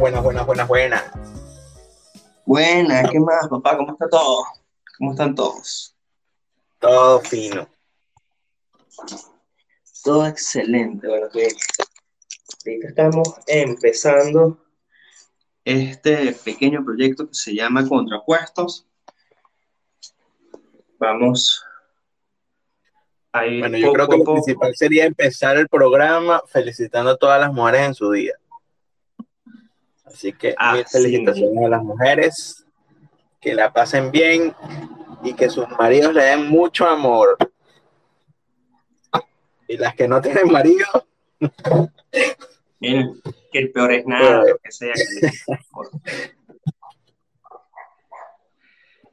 buenas, buenas, buenas, buenas. Buenas, ¿qué más, papá? ¿Cómo está todo? ¿Cómo están todos? Todo fino. Todo excelente. Bueno, que ahorita estamos empezando este pequeño proyecto que se llama Contrapuestos. Vamos a ir Bueno, yo creo que lo principal sería empezar el programa felicitando a todas las mujeres en su día. Así que ah, felicitaciones a las mujeres, que la pasen bien y que sus maridos le den mucho amor. Y las que no tienen marido. Miren, que el peor es nada, lo que sea.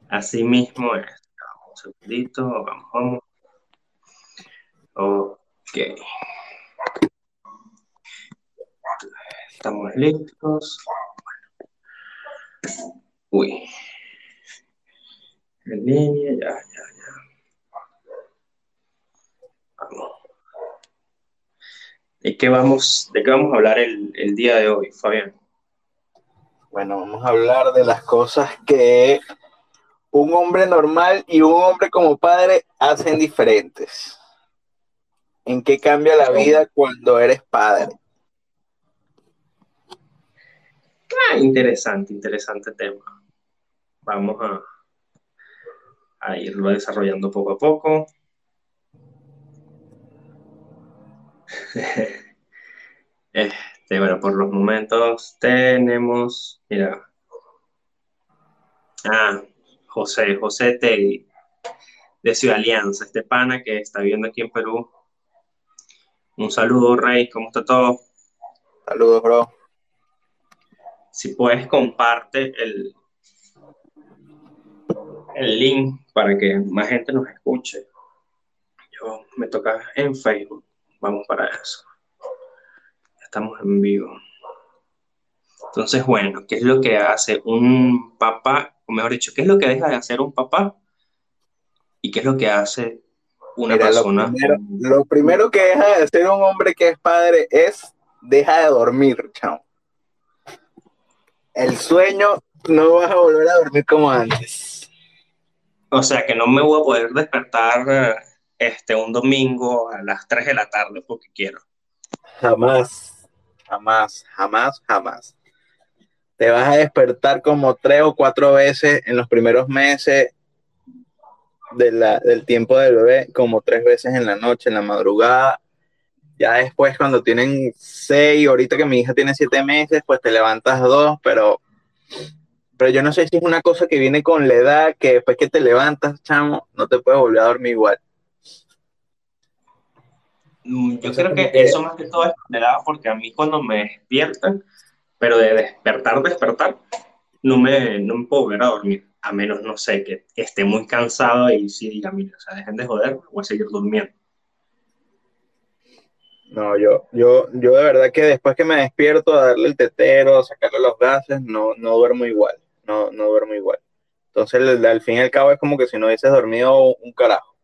Así mismo es. Un segundito, vamos, vamos. Ok. Estamos listos. Uy. En línea, ya, ya, ya. Vamos. ¿De qué vamos, de qué vamos a hablar el, el día de hoy, Fabián? Bueno, vamos a hablar de las cosas que un hombre normal y un hombre como padre hacen diferentes. ¿En qué cambia la vida cuando eres padre? Ah, interesante, interesante tema. Vamos a, irlo desarrollando poco a poco. Este, bueno, por los momentos tenemos, mira, ah, José, José Tegui, de Ciudad Alianza, este pana que está viviendo aquí en Perú. Un saludo, Rey, ¿cómo está todo? Saludos, bro si puedes comparte el, el link para que más gente nos escuche. Yo me toca en Facebook. Vamos para eso. Estamos en vivo. Entonces, bueno, ¿qué es lo que hace un papá? O mejor dicho, ¿qué es lo que deja de hacer un papá? ¿Y qué es lo que hace una persona? Lo primero, que deja de hacer un hombre que es padre es deja de dormir, chao el sueño no vas a volver a dormir como antes. O sea que no me voy a poder despertar este, un domingo a las 3 de la tarde porque quiero. Jamás, jamás, jamás, jamás. Te vas a despertar como tres o cuatro veces en los primeros meses del tiempo del bebé, como tres veces en la noche, en la madrugada. Ya después, cuando tienen seis, ahorita que mi hija tiene siete meses, pues te levantas dos, pero, pero yo no sé si es una cosa que viene con la edad, que después que te levantas, chamo, no te puedes volver a dormir igual. Mm, yo creo que eso más que todo es de edad, porque a mí cuando me despiertan, pero de despertar, despertar, no me, no me puedo volver a dormir, a menos, no sé, que, esté muy cansado y sí diga, mira, o sea, dejen de joder, voy a seguir durmiendo. No, yo, yo, yo de verdad que después que me despierto a darle el tetero, a sacarle los gases, no, no duermo igual, no, no duermo igual. Entonces, al fin y al cabo es como que si no hubieses dormido un carajo.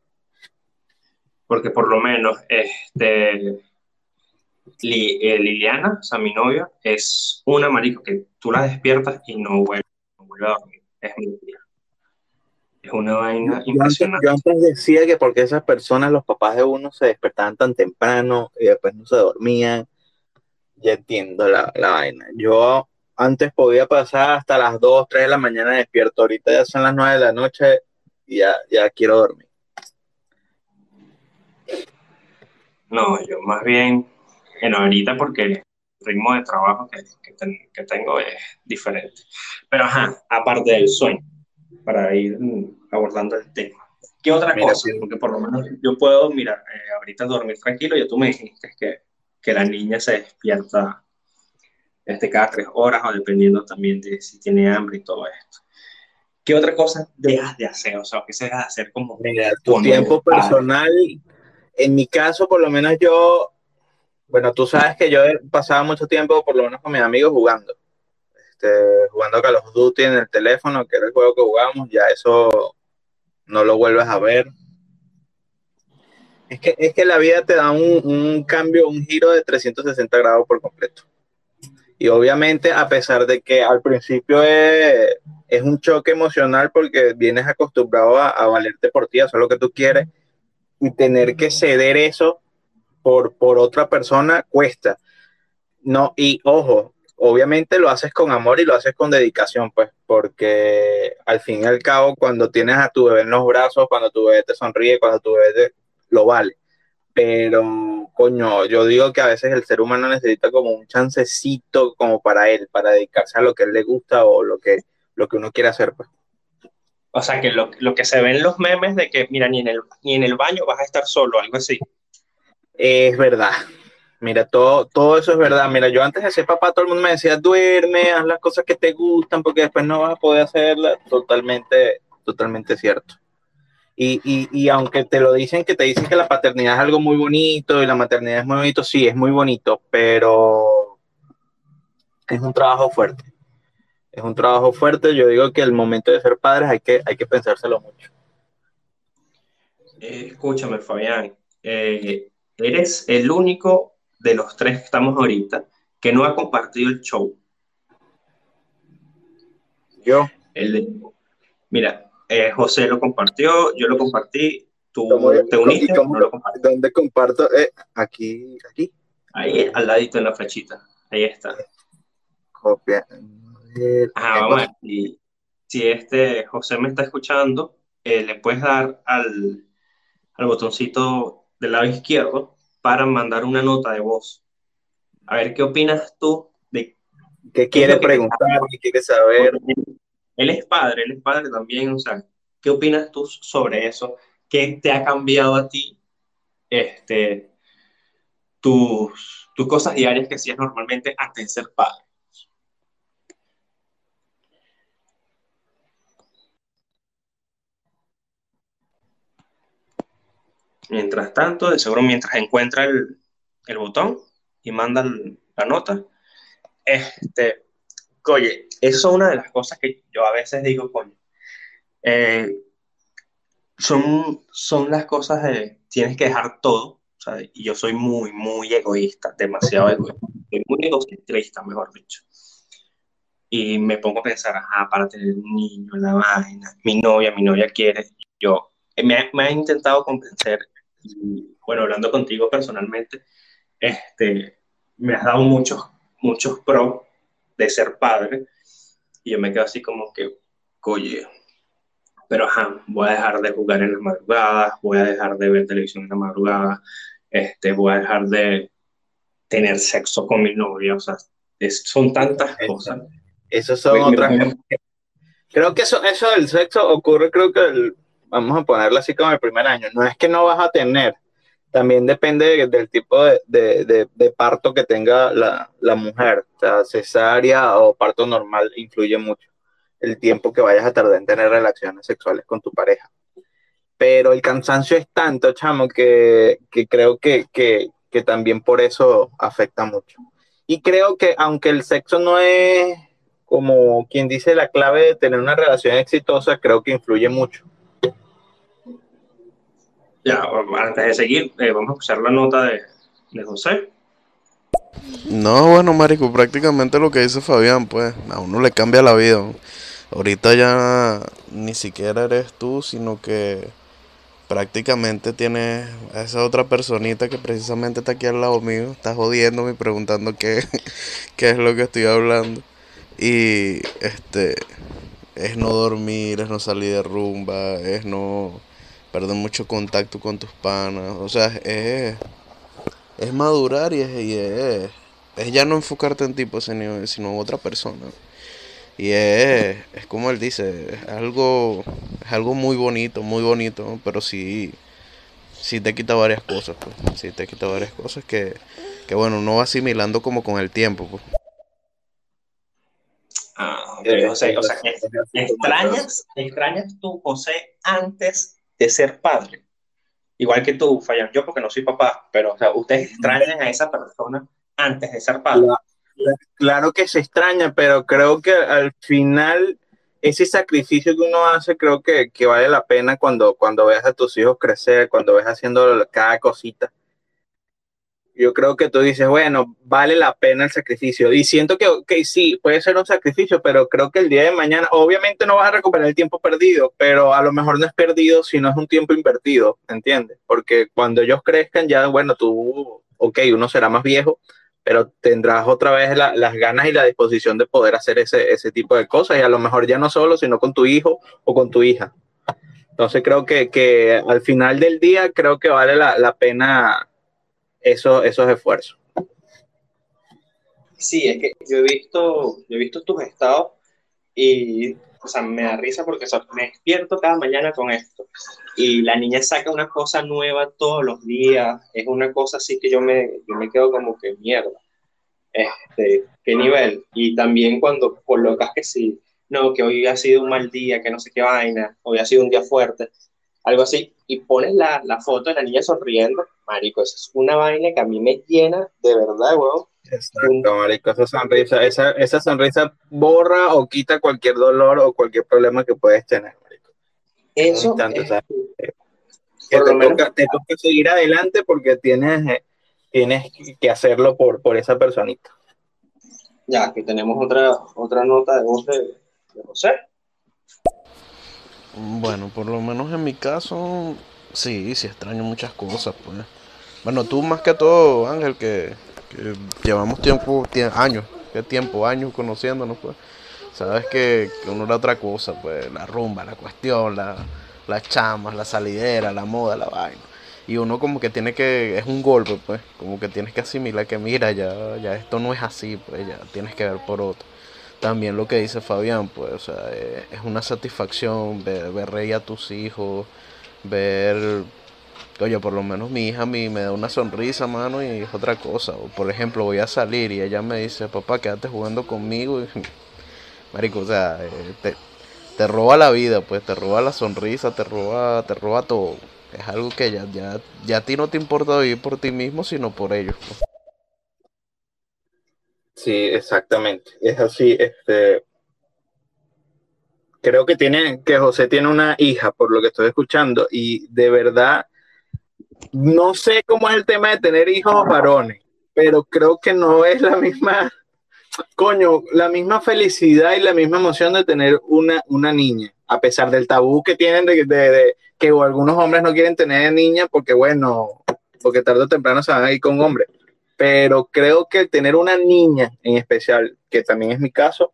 Porque por lo menos, este, eh, Liliana, o sea, mi novia, es una marico que tú la despiertas y no vuelve, no vuelve a dormir. Es mentira. Es una vaina impresionante. Yo antes decía que porque esas personas, los papás de uno, se despertaban tan temprano y después no se dormían. Ya entiendo la, vaina. Yo antes podía pasar hasta las 2, 3 de la mañana despierto. Ahorita ya son las 9 de la noche y ya, ya quiero dormir. No, yo más bien, en ahorita porque el ritmo de trabajo que, que tengo es diferente. Pero ajá, aparte del sueño para ir abordando el tema. ¿Qué otra cosa? Porque por lo menos yo puedo, mira, eh, ahorita dormir tranquilo, ya tú me dijiste que, que la niña se despierta este, cada tres horas o dependiendo también de si tiene hambre y todo esto. ¿Qué otra cosa dejas de hacer? O sea, ¿qué se deja de hacer como... Mira, tu tiempo personal, en mi caso, por lo menos yo, bueno, tú sabes que yo pasaba mucho tiempo, por lo menos con mis amigos, jugando. Este, jugando Call of Duty en el teléfono, que era el juego que jugamos, ya eso no lo vuelves a ver. Es que, es que la vida te da un, cambio, un giro de 360 grados por completo. Y obviamente, a pesar de que al principio es, un choque emocional porque vienes acostumbrado a, valerte por ti, a hacer lo que tú quieres, y tener que ceder eso por, por otra persona cuesta. No, y ojo, obviamente lo haces con amor y lo haces con dedicación, pues, porque al fin y al cabo, cuando tienes a tu bebé en los brazos, cuando tu bebé te sonríe, cuando tu bebé te, lo vale. Pero, coño, yo digo que a veces el ser humano necesita como un chancecito como para él, para dedicarse a lo que él le gusta o lo que, lo que uno quiere hacer, pues. O sea, que lo, lo que se ve en los memes de que, mira, ni en, el, ni en el baño vas a estar solo, algo así. Es verdad, Mira, todo, todo eso es verdad. Mira, yo antes de ser papá, todo el mundo me decía, duerme, haz las cosas que te gustan, porque después no vas a poder hacerlas. Totalmente, totalmente cierto. Y, y, y, aunque te lo dicen, que te dicen que la paternidad es algo muy bonito y la maternidad es muy bonito, sí, es muy bonito, pero es un trabajo fuerte. Es un trabajo fuerte. Yo digo que el momento de ser padres hay que, hay que pensárselo mucho. Eh, escúchame, Fabián. Eh, eres el único de los tres que estamos ahorita que no ha compartido el show? Yo. El mira, eh, José lo compartió, yo lo compartí, tú te uniste, no lo ¿Dónde comparto? Eh, aquí, aquí. Ahí, al ladito en la flechita. Ahí está. Copia. Ajá, vamos a ver. Si, si este José me está escuchando, eh, le puedes dar al, al botoncito del lado izquierdo para mandar una nota de voz. A ver, ¿qué opinas tú de qué quiere preguntar, qué quiere saber? Él es padre, él es padre también, o sea, ¿qué opinas tú sobre eso? ¿Qué te ha cambiado a ti este, tus, tus cosas diarias que hacías normalmente antes de ser padre? Mientras tanto, de seguro mientras encuentra el, botón y manda la nota, este, oye, eso es una de las cosas que yo a veces digo, coño, eh, son, son las cosas de, tienes que dejar todo, y yo soy muy, muy egoísta, demasiado egoísta, muy egoísta, mejor dicho. Y me pongo a pensar, ajá, para tener un niño, la vaina, mi novia, mi novia quiere, yo, me, me ha intentado convencer y bueno, hablando contigo personalmente, este, me has dado muchos, muchos pros de ser padre y yo me quedo así como que, oye, pero ajá, voy a dejar de jugar en las madrugadas, voy a dejar de ver televisión en la madrugada, este, voy a dejar de tener sexo con mi novia, o sea, son tantas cosas. Eso son otras Creo que eso, eso del sexo ocurre, creo que el, vamos a ponerlo así como el primer año, no es que no vas a tener, también depende del tipo de, parto que tenga la, mujer, o sea, cesárea o parto normal influye mucho el tiempo que vayas a tardar en tener relaciones sexuales con tu pareja. Pero el cansancio es tanto, chamo, que, creo que, que también por eso afecta mucho. Y creo que aunque el sexo no es como quien dice la clave de tener una relación exitosa, creo que influye mucho ya, antes de seguir, eh, vamos a escuchar la nota de, José. No, bueno, Marico, prácticamente lo que dice Fabián, pues a uno le cambia la vida. Ahorita ya ni siquiera eres tú, sino que prácticamente tienes a esa otra personita que precisamente está aquí al lado mío, está jodiéndome y preguntando qué, qué es lo que estoy hablando. Y este es no dormir, es no salir de rumba, es no perder mucho contacto con tus panas. O sea, es, es madurar y es, es, ya no enfocarte en ti, pues, sino, en otra persona. Y es, es como él dice, es algo, es algo muy bonito, muy bonito, pero sí, sí te quita varias cosas, pues. Sí te quita varias cosas que, que bueno, uno va asimilando como con el tiempo, pues. Ah, o sea, extrañas, extrañas tú, José, antes de ser padre. Igual que tú, Fallan, yo porque no soy papá, pero o sea, ustedes extrañan a esa persona antes de ser padre. Claro que se extraña, pero creo que al final ese sacrificio que uno hace, creo que, que vale la pena cuando, cuando ves a tus hijos crecer, cuando ves haciendo cada cosita. Yo creo que tú dices, bueno, vale la pena el sacrificio. Y siento que, que sí, puede ser un sacrificio, pero creo que el día de mañana, obviamente no vas a recuperar el tiempo perdido, pero a lo mejor no es perdido, sino es un tiempo invertido, ¿entiendes? Porque cuando ellos crezcan, ya, bueno, tú, ok, uno será más viejo, pero tendrás otra vez las ganas y la disposición de poder hacer ese, ese tipo de cosas, y a lo mejor ya no solo, sino con tu hijo o con tu hija. Entonces creo que, que al final del día, creo que vale la, la pena eso, esos esfuerzos. Sí, es que yo he visto, yo he visto tus estados y, o sea, me da risa porque me despierto cada mañana con esto. Y la niña saca una cosa nueva todos los días. Es una cosa así que yo me, yo me quedo como que mierda. Este, qué nivel. Y también cuando colocas que sí, no, que hoy ha sido un mal día, que no sé qué vaina, hoy ha sido un día fuerte algo así, y pones la, la, foto de la niña sonriendo, marico, eso es una vaina que a mí me llena de verdad, weón. Exacto, marico, esa sonrisa, esa, esa sonrisa borra o quita cualquier dolor o cualquier problema que puedes tener, marico. Eso es, que te, toca, te, toca, seguir adelante porque tienes, eh, tienes que hacerlo por, por esa personita. Ya, que tenemos otra, otra nota de voz de, de José. Bueno, por lo menos en mi caso, sí, sí extraño muchas cosas, pues. Bueno, tú más que todo, Ángel, que, llevamos tiempo, años, qué tiempo, años conociéndonos, pues. Sabes que, uno era otra cosa, pues, la rumba, la cuestión, la, las chamas, la salidera, la moda, la vaina. Y uno como que tiene que, es un golpe, pues, como que tienes que asimilar que mira, ya, ya esto no es así, pues, ya tienes que ver por otro también lo que dice Fabián, pues, o sea, eh, es una satisfacción ver, reír a tus hijos, ver, oye, por lo menos mi hija a mí me da una sonrisa, mano, y es otra cosa. O, por ejemplo, voy a salir y ella me dice, papá, quédate jugando conmigo. Y, marico, o sea, eh, te, roba la vida, pues, te roba la sonrisa, te roba, te roba todo. Es algo que ya, ya, ya a ti no te importa vivir por ti mismo, sino por ellos. Pues. Sí, exactamente. Es así. Este, creo que tiene, que José tiene una hija, por lo que estoy escuchando, y de verdad, no sé cómo es el tema de tener hijos varones, pero creo que no es la misma, coño, la misma felicidad y la misma emoción de tener una, una niña, a pesar del tabú que tienen de, de que algunos hombres no quieren tener niña porque, bueno, porque tarde o temprano se van a ir con hombres pero creo que tener una niña en especial, que también es mi caso,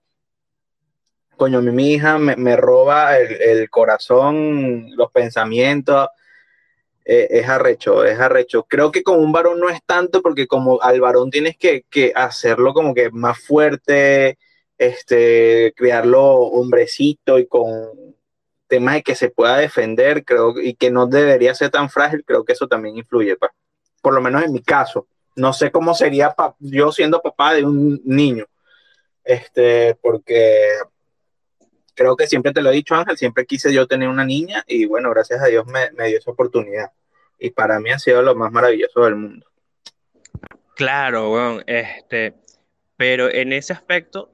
coño, mi, hija me, roba el, corazón, los pensamientos, eh, es arrecho, es arrecho. Creo que con un varón no es tanto porque como al varón tienes que, hacerlo como que más fuerte, este, criarlo hombrecito y con temas de que se pueda defender, creo, y que no debería ser tan frágil, creo que eso también influye, pues. por lo menos en mi caso no sé cómo sería yo siendo papá de un niño, este, porque creo que siempre te lo he dicho, Ángel, siempre quise yo tener una niña y bueno, gracias a Dios me, dio esa oportunidad. Y para mí ha sido lo más maravilloso del mundo. Claro, bueno, este, pero en ese aspecto,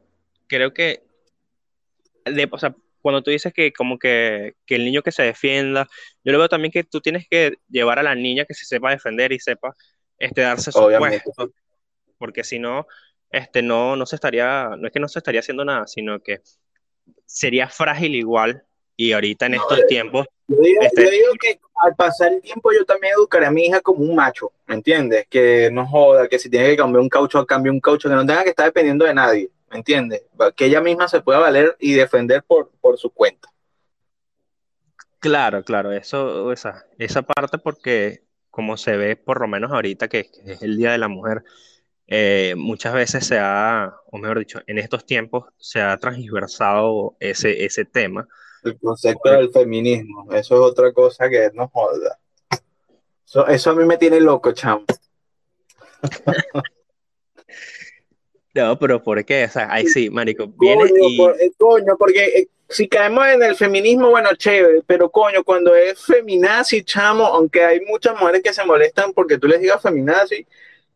creo que, cuando tú dices que como que, que, el niño que se defienda, yo lo veo también que tú tienes que llevar a la niña que se sepa defender y sepa este, darse su puesto, porque si no, este, no, no se estaría, no es que no se estaría haciendo nada, sino que sería frágil igual, y ahorita en estos tiempos... Este yo digo, que al pasar el tiempo yo también educaré a mi hija como un macho, ¿me entiendes? Que no joda, que si tiene que cambiar un caucho, cambie un caucho, que no tenga que estar dependiendo de nadie, ¿me entiendes? Que ella misma se pueda valer y defender por, por su cuenta. Claro, claro, eso, esa, esa parte porque como se ve por lo menos ahorita que, es el Día de la Mujer, eh, muchas veces se ha, o mejor dicho, en estos tiempos se ha transversado ese, ese tema. El concepto del feminismo, eso es otra cosa que no joda. Eso, a mí me tiene loco, chamo. no, pero ¿por qué? O sea, ahí sí, marico, viene y... Eh, coño, porque eh, si caemos en el feminismo, bueno, chévere, pero coño, cuando es feminazi, chamo, aunque hay muchas mujeres que se molestan porque tú les digas feminazi,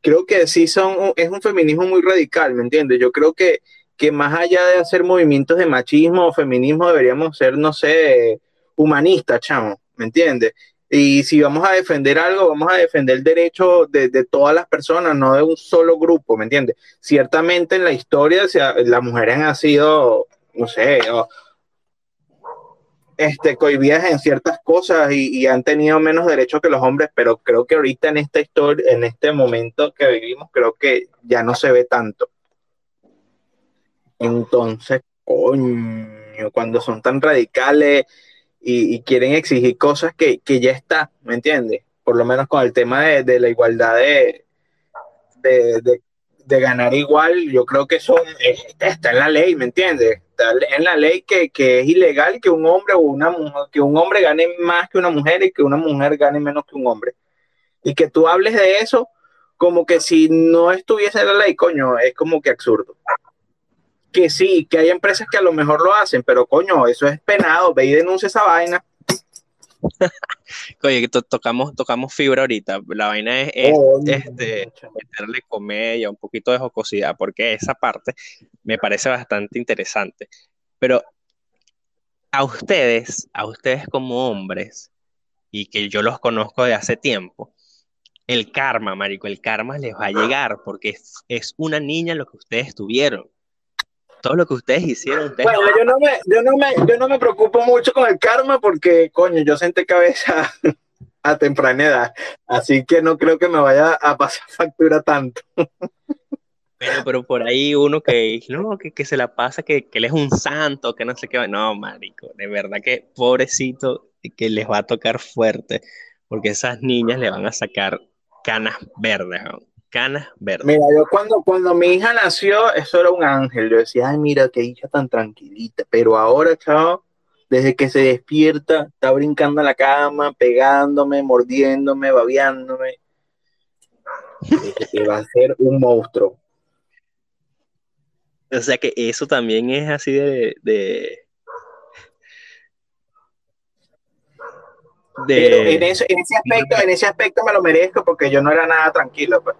creo que sí son, es un feminismo muy radical, ¿me entiendes? Yo creo que, que más allá de hacer movimientos de machismo o feminismo, deberíamos ser, no sé, humanistas, chamo, ¿me entiendes? Y si vamos a defender algo, vamos a defender el derecho de, de todas las personas, no de un solo grupo, ¿me entiendes? Ciertamente en la historia las mujeres han sido, no sé, este, cohibidas en ciertas cosas y, han tenido menos derechos que los hombres, pero creo que ahorita en esta historia, en este momento que vivimos, creo que ya no se ve tanto. Entonces, coño, cuando son tan radicales y, quieren exigir cosas que, ya está, ¿me entiendes? Por lo menos con el tema de, la igualdad de, de, ganar igual, yo creo que eso está en la ley, ¿me entiendes? En la ley que, es ilegal que un hombre o una mujer, que un hombre gane más que una mujer y que una mujer gane menos que un hombre. Y que tú hables de eso como que si no estuviese en la ley, coño, es como que absurdo que sí, que hay empresas que a lo mejor lo hacen, pero coño, eso es penado, ve y denuncia esa vaina. Oye, tocamos, tocamos fibra ahorita. La vaina es, este, meterle comedia, un poquito de jocosidad, porque esa parte me parece bastante interesante. Pero a ustedes, a ustedes como hombres, y que yo los conozco de hace tiempo, el karma, marico, el karma les va a llegar, porque es, es una niña lo que ustedes tuvieron todo lo que ustedes hicieron. Bueno, yo no, me, yo, no me, yo no me preocupo mucho con el karma porque, coño, yo senté cabeza a temprana edad, así que no creo que me vaya a pasar factura tanto. Pero, pero por ahí uno que, no, que, que se la pasa, que, que él es un santo, que no sé qué. No, marico, de verdad que pobrecito que les va a tocar fuerte, porque esas niñas le van a sacar canas verdes. ¿no? Canas verdes. Mira, yo cuando, cuando mi hija nació, eso era un ángel. Yo decía, ay, mira, qué hija tan tranquilita. Pero ahora, chao, desde que se despierta, está brincando en la cama, pegándome, mordiéndome, babeándome. que va a ser un monstruo. O sea que eso también es así de, de... en, ese aspecto, en ese aspecto me lo merezco porque yo no era nada tranquilo. Pues.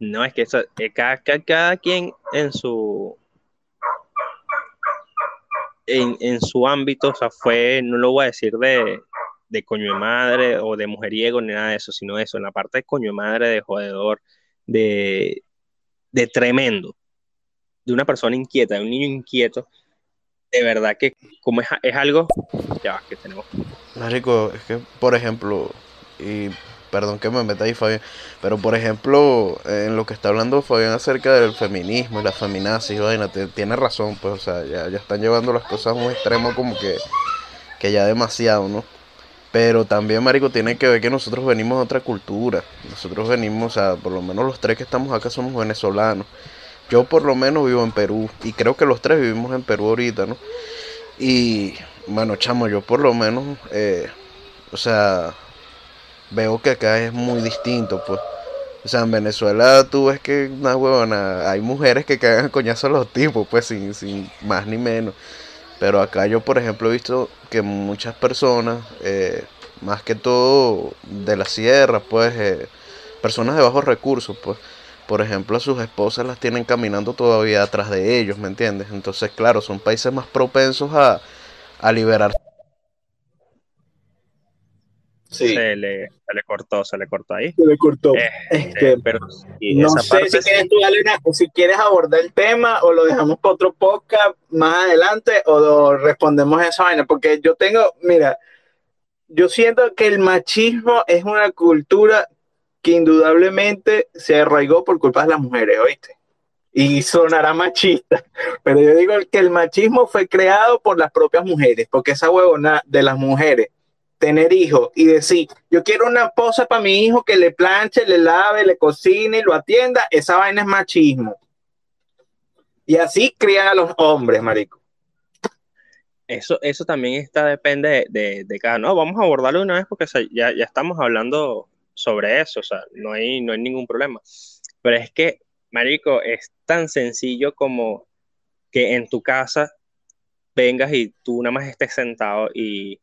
No, es que eso, eh, cada, cada, quien en su en, su ámbito, o sea, fue, no lo voy a decir de, de coño de madre o de mujeriego ni nada de eso, sino eso, en la parte de coño de madre, de jodedor, de, de tremendo, de una persona inquieta, de un niño inquieto, de verdad que como es, es algo, ya que tenemos. Marico, es que, por ejemplo, y perdón que me meta ahí Fabián, pero por ejemplo, en lo que está hablando Fabián acerca del feminismo y la feminazis, vaina, tiene razón, pues, o sea, ya, ya están llevando las cosas a un extremo como que, que ya demasiado, ¿no? Pero también, Marico, tiene que ver que nosotros venimos de otra cultura. Nosotros venimos, o sea, por lo menos los tres que estamos acá somos venezolanos. Yo por lo menos vivo en Perú y creo que los tres vivimos en Perú ahorita, ¿no? Y bueno, chamo, yo por lo menos, eh, o sea, veo que acá es muy distinto, pues. O sea, en Venezuela tú ves que una huevona, hay mujeres que cagan coñazo a los tipos, pues sin, sin más ni menos. Pero acá yo, por ejemplo, he visto que muchas personas, eh, más que todo de la sierra, pues, eh, personas de bajos recursos, pues, por ejemplo, sus esposas las tienen caminando todavía atrás de ellos, ¿me entiendes? Entonces, claro, son países más propensos a, a liberar se, le, se le cortó, se le cortó ahí. Se le cortó. Este, pero no sé si quieres, si quieres abordar el tema o lo dejamos para otro podcast más adelante o respondemos esa vaina, porque yo tengo, mira, yo siento que el machismo es una cultura que indudablemente se arraigó por culpa de las mujeres, ¿oíste? Y sonará machista, pero yo digo que el machismo fue creado por las propias mujeres, porque esa huevona de las mujeres tener hijos y decir, yo quiero una esposa para mi hijo que le planche, le lave, le cocine, lo atienda, esa vaina es machismo. Y así crían a los hombres, marico. Eso, eso también está, depende de, de, cada, no, vamos a abordarlo una vez porque ya, ya estamos hablando sobre eso, o sea, no hay, no hay ningún problema. Pero es que, marico, es tan sencillo como que en tu casa vengas y tú nada más estés sentado y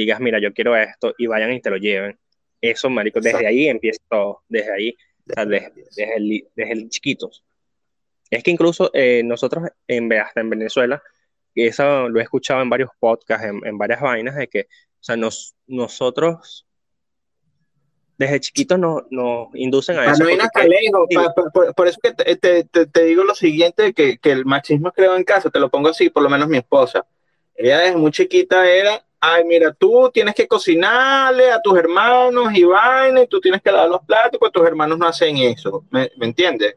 digas, mira, yo quiero esto, y vayan y te lo lleven. Eso, marico, desde ahí empieza todo, desde ahí, desde, el, desde, chiquitos. Es que incluso eh, nosotros en, hasta en Venezuela eso lo he escuchado en varios podcasts, en, varias vainas, de que, o sea, nos, nosotros desde chiquitos nos, inducen a eso. por, eso que te, digo lo siguiente, que, que el machismo creo en casa, te lo pongo así, por lo menos mi esposa. Ella desde muy chiquita era ay, mira, tú tienes que cocinarle a tus hermanos y vaina, y tú tienes que dar los platos, pues tus hermanos no hacen eso, ¿me, entiendes?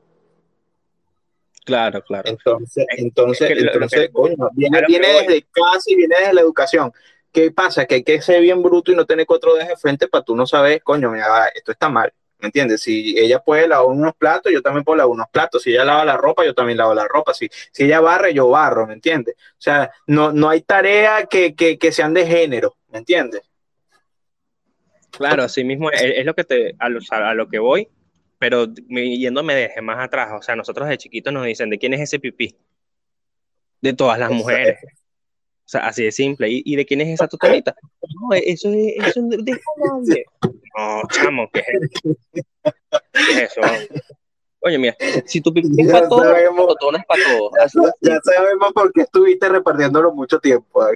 Claro, claro. Entonces, entonces, entonces, coño, viene, viene desde casa y viene desde la educación. ¿Qué pasa? Que hay que ser bien bruto y no tener cuatro dedos de frente para tú no sabes, coño, mira, esto está mal. ¿Me entiendes? Si ella puede lavar unos platos, yo también puedo lavar unos platos. Si ella lava la ropa, yo también lavo la ropa. Si, si ella barre, yo barro, ¿me entiendes? O sea, no, no hay tarea que, sean de género, ¿me entiendes? Claro, así mismo es, lo que te, a lo, a lo que voy, pero yéndome desde más atrás, o sea, nosotros de chiquitos nos dicen, ¿de quién es ese pipí? De todas las mujeres. O sea, así de simple. ¿Y, de quién es esa totalita? No, eso es, eso de, de nadie. No, chamo, ¿qué es eso? ¿Qué es eso? Oye, mira, si tu pipí es para todos, tu es para todos. Ya, ya, sabemos por qué estuviste repartiéndolo mucho tiempo.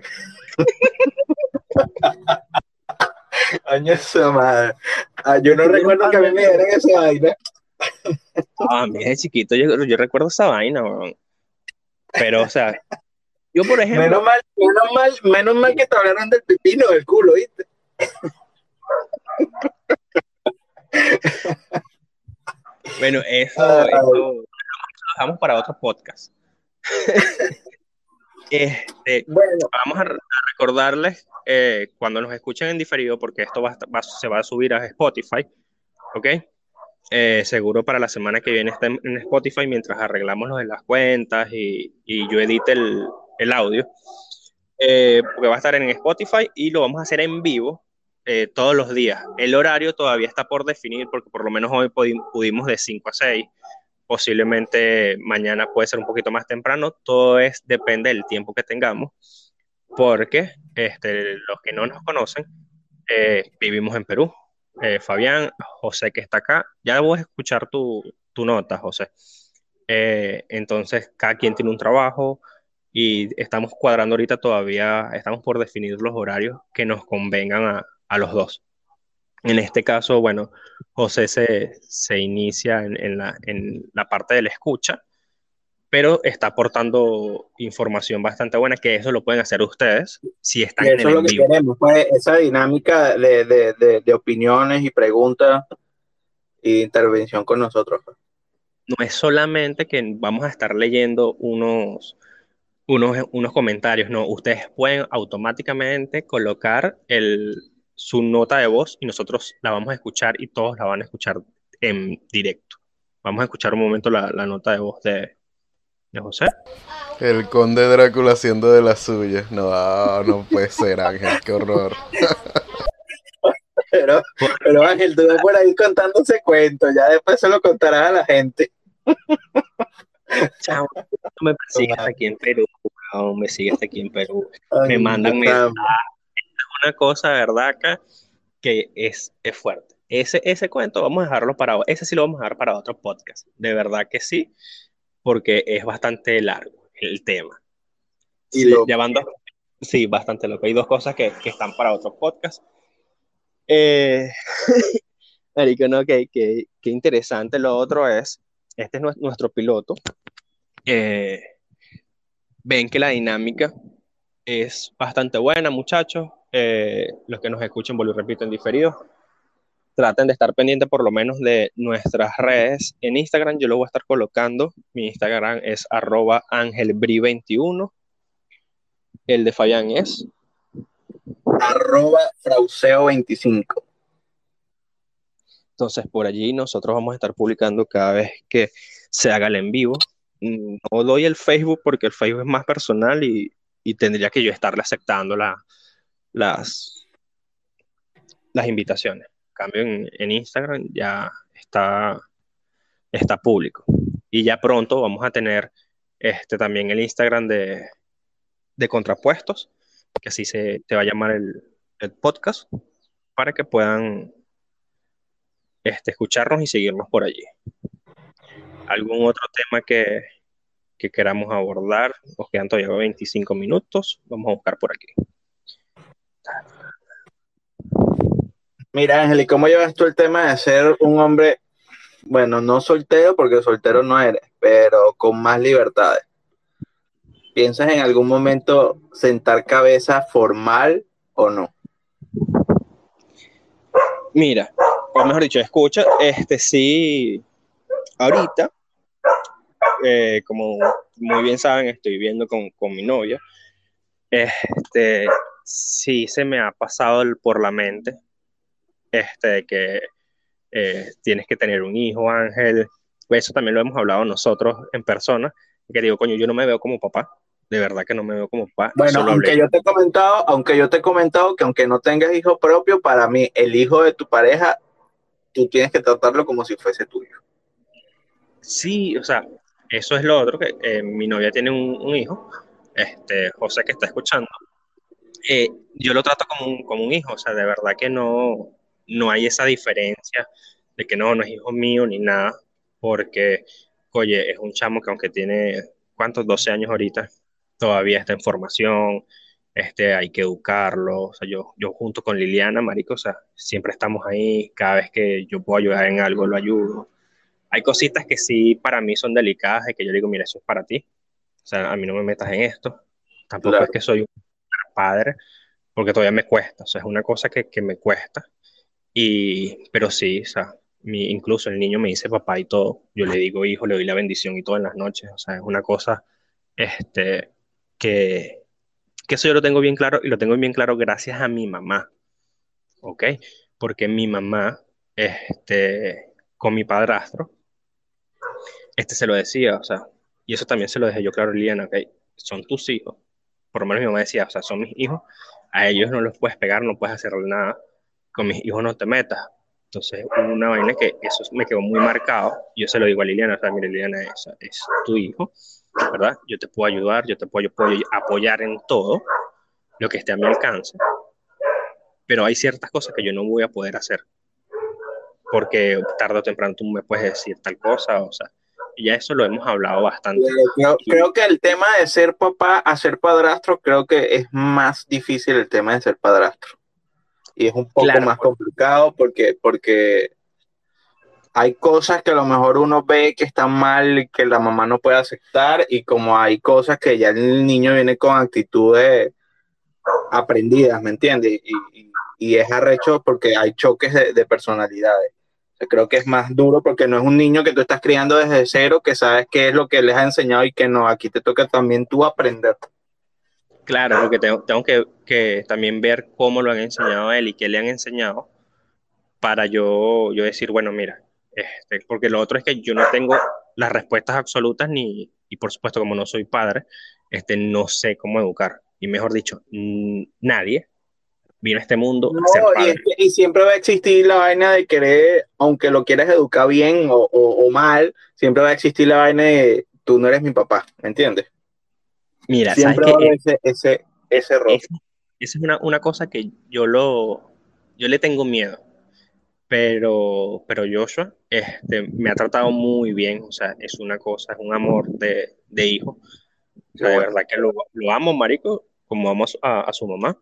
Año esa madre. Ah, yo no recuerdo que a mí me dieran esa vaina. Ah, mira, de chiquito, yo, yo recuerdo esa vaina, man. Pero, o sea, yo, por ejemplo. Menos mal, menos mal, menos mal que te hablaron del pipino del culo, ¿viste? bueno, eso, lo dejamos para otro podcast. este, bueno. Vamos a, recordarles eh, cuando nos escuchen en diferido, porque esto va, se va a subir a Spotify, ¿ok? Eh, seguro para la semana que viene está en, Spotify mientras arreglamos lo de las cuentas y, y yo edite el, el audio, eh, porque va a estar en Spotify y lo vamos a hacer en vivo eh, todos los días. El horario todavía está por definir, porque por lo menos hoy pudimos de 5 a 6, posiblemente mañana puede ser un poquito más temprano, todo es, depende del tiempo que tengamos, porque este, los que no nos conocen, eh, vivimos en Perú. Fabián, José que está acá, ya a escuchar tu, tu nota, José. entonces, cada quien tiene un trabajo, y estamos cuadrando ahorita todavía, estamos por definir los horarios que nos convengan a, a los dos. En este caso, bueno, José se, se inicia en, en, la, en, la, parte de la escucha, pero está aportando información bastante buena, que eso lo pueden hacer ustedes si están en el es lo que queremos, pues, esa dinámica de, de, de, opiniones y preguntas e intervención con nosotros. Pues. No es solamente que vamos a estar leyendo unos, unos, unos comentarios, no, ustedes pueden automáticamente colocar el, su nota de voz y nosotros la vamos a escuchar y todos la van a escuchar en directo. Vamos a escuchar un momento la, la nota de voz de, de José. El conde Drácula haciendo de las suyas. No, no puede ser, Ángel, qué horror. Pero, pero Ángel, tú vas por ahí contándose cuentos, ya después se lo contarás a la gente. Chao, no me persigues aquí en Perú, no me sigues aquí en Perú. me mandan mensajes. Una cosa, ¿verdad? Acá, que es, es fuerte. Ese, ese cuento vamos a dejarlo para, ese sí lo vamos a dejar para otro podcast. De verdad que sí, porque es bastante largo el tema. Y sí, llevando, sí, bastante loco. Hay dos cosas que, que están para otro podcast. Eh, Marico, no, que, que, que interesante. Lo otro es este es nuestro piloto. Eh, ven que la dinámica es bastante buena, muchachos. Eh, los que nos escuchen, vuelvo y repito en diferido, traten de estar pendientes por lo menos de nuestras redes en Instagram. Yo lo voy a estar colocando. Mi Instagram es arroba angelbri21. El de Fabián es arroba frauseo25. Entonces, por allí nosotros vamos a estar publicando cada vez que se haga el en vivo. No doy el Facebook porque el Facebook es más personal y, tendría que yo estarle aceptando las, invitaciones. En cambio, en, Instagram ya está, está público. Y ya pronto vamos a tener este, también el Instagram de, contrapuestos, que así se te va a llamar el podcast, para que puedan este, escucharnos y seguirnos por allí. ¿Algún otro tema que, que queramos abordar. Nos quedan todavía 25 minutos. Vamos a buscar por aquí. Mira, Ángel, ¿y cómo llevas tú el tema de ser un hombre, bueno, no soltero, porque soltero no eres, pero con más libertades? ¿Piensas en algún momento sentar cabeza formal o no? Mira, o mejor dicho, escucha, este sí, ahorita, eh, como muy bien saben, estoy viviendo con, con, mi novia, este, sí se me ha pasado por la mente, este, que eh, tienes que tener un hijo, Ángel, eso también lo hemos hablado nosotros en persona, que digo, coño, yo no me veo como papá, de verdad que no me veo como papá. Bueno, aunque yo te he comentado, aunque yo te he comentado que aunque no tengas hijo propio, para mí el hijo de tu pareja, tú tienes que tratarlo como si fuese tuyo. Sí, o sea, eso es lo otro, que eh, mi novia tiene un, hijo, este, José que está escuchando, eh, yo lo trato como un, como un hijo, o sea, de verdad que no, no hay esa diferencia de que no, no es hijo mío ni nada, porque, oye, es un chamo que aunque tiene, ¿cuántos? 12 años ahorita, todavía está en formación, este, hay que educarlo, o sea, yo, yo junto con Liliana, marico, o sea, siempre estamos ahí, cada vez que yo puedo ayudar en algo, lo ayudo. Hay cositas que sí para mí son delicadas, y que yo digo, mira, eso es para ti, o sea, a mí no me metas en esto, tampoco es que soy un padre, porque todavía me cuesta, o sea, es una cosa que, que me cuesta, y, pero sí, o sea, mi, incluso el niño me dice papá y todo, yo le digo hijo, le doy la bendición y todo en las noches, o sea, es una cosa, este, que, que eso yo lo tengo bien claro y lo tengo bien claro gracias a mi mamá, ¿ok? Porque mi mamá, este, con mi padrastro, este se lo decía, o sea, y eso también se lo dejé yo claro a Liliana, ¿ok? Son tus hijos, por lo menos mi mamá decía, o sea, son mis hijos, a ellos no los puedes pegar, no puedes hacerle nada, con mis hijos no te metas. Entonces, una vaina que eso me quedó muy marcado. Yo se lo digo a Liliana, o sea, mira, Liliana es, es tu hijo, ¿verdad? Yo te puedo ayudar, yo te puedo, apoyar en todo lo que esté a mi alcance, pero hay ciertas cosas que yo no voy a poder hacer, porque tarde o temprano tú me puedes decir tal cosa, o sea, ya eso lo hemos hablado bastante. Creo, que el tema de ser papá a ser padrastro, creo que es más difícil el tema de ser padrastro. Y es un poco más complicado porque, porque hay cosas que a lo mejor uno ve que están mal, que la mamá no puede aceptar, y como hay cosas que ya el niño viene con actitudes aprendidas, ¿me entiendes? Y, es arrecho porque hay choques de, personalidades. creo que es más duro porque no es un niño que tú estás criando desde cero, que sabes qué es lo que les ha enseñado y que no, aquí te toca también tú aprender. Claro, porque tengo, tengo que, que, también ver cómo lo han enseñado a él y qué le han enseñado para yo, yo decir, bueno, mira, este, porque lo otro es que yo no tengo las respuestas absolutas ni, y por supuesto como no soy padre, este, no sé cómo educar. Y mejor dicho, nadie viene a este mundo a ser padre. Y, siempre va a existir la vaina de querer, aunque lo quieras educar bien o, o, mal, siempre va a existir la vaina de tú no eres mi papá, ¿me entiendes? Mira, siempre va a ese, ese, ese error. Esa es una, una cosa que yo lo, yo le tengo miedo pero, pero Joshua este, me ha tratado muy bien, o sea, es una cosa, es un amor de, de hijo. de verdad que lo, lo, amo, marico, como amo a, a, su mamá,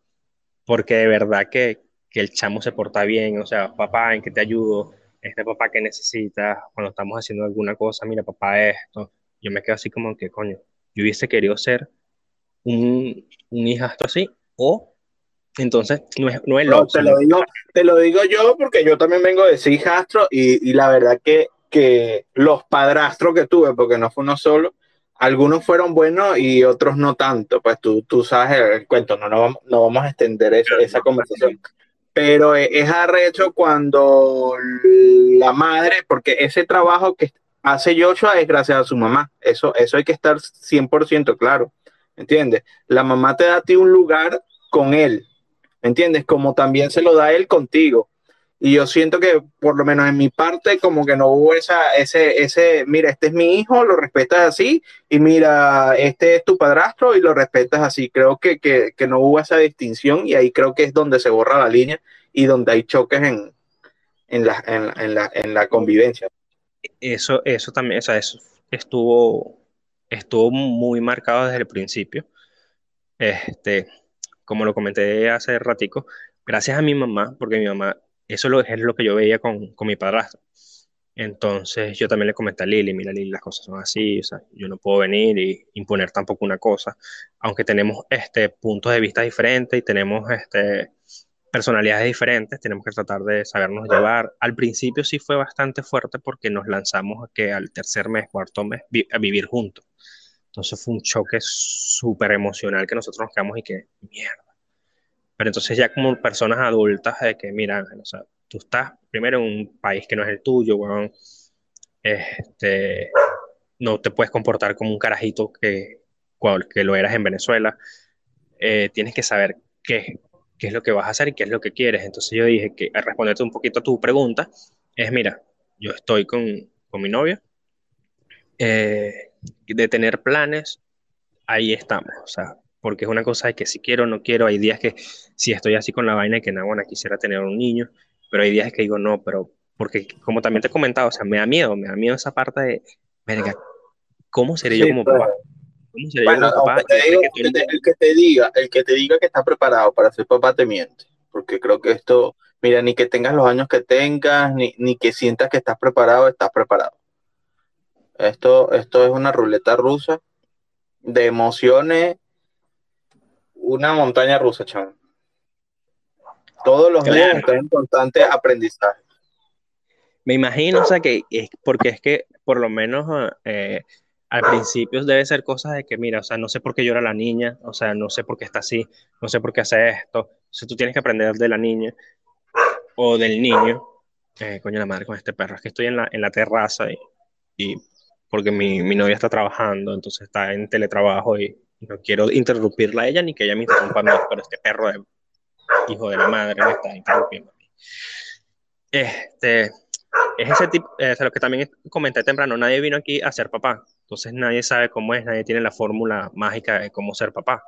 porque de verdad que, que, el chamo se porta bien, o sea, papá, ¿en qué te ayudo? Este papá que necesitas, cuando estamos haciendo alguna cosa, mira, papá, esto. Yo me quedo así como que, coño, yo hubiese querido ser un, un hijastro así, o entonces, no es, no es lo te, lo digo, te lo digo yo porque yo también vengo de hijastro y, y, la verdad que, que los padrastros que tuve, porque no fue uno solo, algunos fueron buenos y otros no tanto. Pues tú, tú sabes el, cuento, no, no, vamos, no vamos a extender esa, esa conversación. Pero es arrecho cuando la madre, porque ese trabajo que hace Joshua es gracias a su mamá. Eso, eso hay que estar 100% claro. ¿Entiendes? La mamá te da a ti un lugar con él, entiendes? Como también se lo da él contigo. Y yo siento que, por lo menos en mi parte, como que no hubo esa, ese, ese, mira, este es mi hijo, lo respetas así, y mira, este es tu padrastro y lo respetas así. Creo que, que, que no hubo esa distinción y ahí creo que es donde se borra la línea y donde hay choques en, en, la, en, la, en la convivencia. Eso, eso también, o sea, eso estuvo estuvo muy marcado desde el principio. Este, como lo comenté hace ratico, gracias a mi mamá, porque mi mamá, eso es lo que yo veía con, con mi padrastro. Entonces yo también le comenté a Lili, mira Lili, las cosas son así, o sea, yo no puedo venir y imponer tampoco una cosa, aunque tenemos este, puntos de vista diferentes y tenemos este, personalidades diferentes, tenemos que tratar de sabernos llevar. Al principio sí fue bastante fuerte porque nos lanzamos que al tercer mes, cuarto mes, a vivir juntos. Entonces fue un choque súper emocional que nosotros nos quedamos y que, mierda. Pero entonces ya como personas adultas, de que, mira, o sea, tú estás primero en un país que no es el tuyo, weón. Este, no te puedes comportar como un carajito que, que lo eras en Venezuela. Eh, tienes que saber qué, qué es lo que vas a hacer y qué es lo que quieres. Entonces yo dije que a responderte un poquito a tu pregunta es, mira, yo estoy con, con mi novia, eh, de tener planes, ahí estamos, o sea, porque es una cosa de que si quiero o no quiero, hay días que si estoy así con la vaina y que no, bueno, quisiera tener un niño, pero hay días que digo no, pero porque como también te he comentado, o sea, me da miedo, me da miedo esa parte de, verga, ¿cómo seré yo como papá? bueno, el, que te diga, el que te diga que está preparado para ser papá te miente, porque creo que esto, mira, ni que tengas los años que tengas, ni, ni que sientas que estás preparado, estás preparado. Esto, esto es una ruleta rusa de emociones, una montaña rusa, chaval. Todos los días están en constante aprendizaje. Me imagino, o sea, que es porque es que por lo menos eh, al principio debe ser cosas de que, mira, o sea, no sé por qué llora la niña, o sea, no sé por qué está así, no sé por qué hace esto. O sea, tú tienes que aprender de la niña o del niño. Eh, coño la madre con este perro, es que estoy en la, en la terraza y, porque mi, mi, novia está trabajando, entonces está en teletrabajo y, no quiero interrumpirla a ella ni que ella me interrumpa a mí, pero este perro de hijo de la madre me está interrumpiendo a mí. Este, es ese tipo, es lo que también comenté temprano, nadie vino aquí a ser papá, entonces nadie sabe cómo es, nadie tiene la fórmula mágica de cómo ser papá.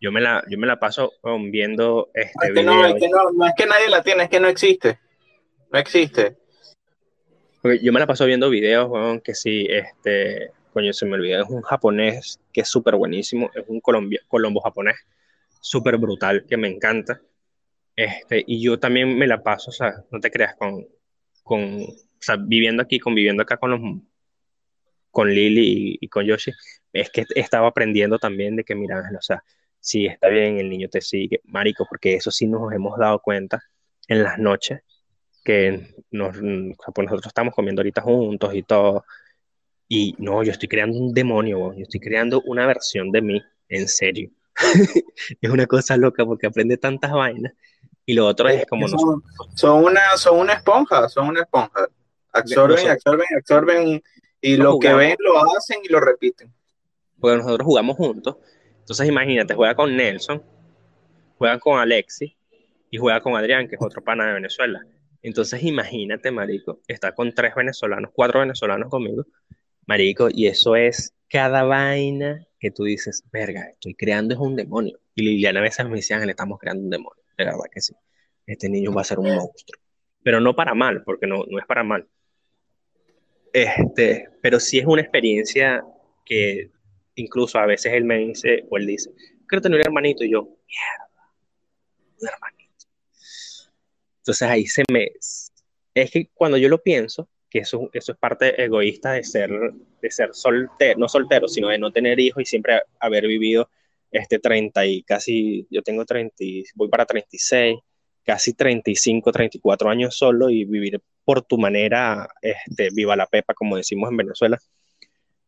Yo me la, yo me la paso viendo este video. No, es que no, no es que nadie la tiene, es que no existe. No existe. Yo me la paso viendo videos, que sí, este, coño, se me olvidó, es un japonés que es súper buenísimo, es un colombo japonés, súper brutal, que me encanta. Este, y yo también me la paso, o sea, no te creas, con, con o sea, viviendo aquí, conviviendo acá con los con Lily y, con Yoshi, es que estaba aprendiendo también de que, mira, o sea, si está bien, el niño te sigue, marico, porque eso sí nos hemos dado cuenta en las noches, que nos, pues nosotros estamos comiendo ahorita juntos y todo, y no, yo estoy creando un demonio, yo estoy creando una versión de mí, en serio. es una cosa loca porque aprende tantas vainas. Y lo otro es como son, son, una, son una esponja, son una esponja. Absorben, absorben, absorben y lo que ven lo hacen y lo repiten. Porque nosotros jugamos juntos. Entonces imagínate, juega con Nelson, juega con Alexis y juega con Adrián, que es otro pana de Venezuela. Entonces imagínate, marico, está con tres venezolanos, cuatro venezolanos conmigo, marico, y eso es cada vaina que tú dices, verga, estoy creando es un demonio. Y Liliana a veces me decían, le estamos creando un demonio. De verdad que sí. Este niño va a ser un monstruo. Pero no para mal, porque no, no es para mal. Este, pero sí es una experiencia que incluso a veces él me dice, o él dice, quiero tener un hermanito, y yo, mierda, un hermanito. Entonces ahí se me... Es que cuando yo lo pienso, que eso, eso es parte egoísta de ser, de ser soltero, no soltero, sino de no tener hijos y siempre haber vivido este 30 y casi, yo tengo 30, voy para 36, casi 35, 34 años solo y vivir por tu manera, este, viva la pepa, como decimos en Venezuela,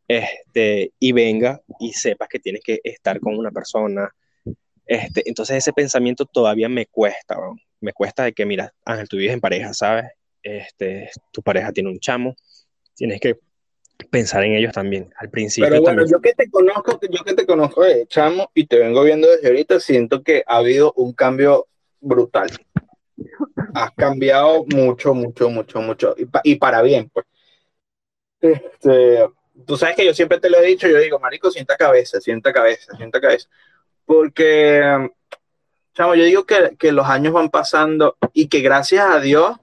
este, y venga y sepas que tienes que estar con una persona. Este, entonces ese pensamiento todavía me cuesta, me cuesta de que, mira, Ángel, tú vives en pareja, ¿sabes? Este, tu pareja tiene un chamo, tienes que pensar en ellos también. Al principio. Pero bueno, yo que te conozco, yo que te conozco de chamo y te vengo viendo desde ahorita, siento que ha habido un cambio brutal has cambiado mucho, mucho, mucho, mucho. Y, para bien, pues. Este, tú sabes que yo siempre te lo he dicho, yo digo, marico, sienta cabeza, sienta cabeza, sienta cabeza. Porque, chamo, yo digo que, que los años van pasando y que gracias a Dios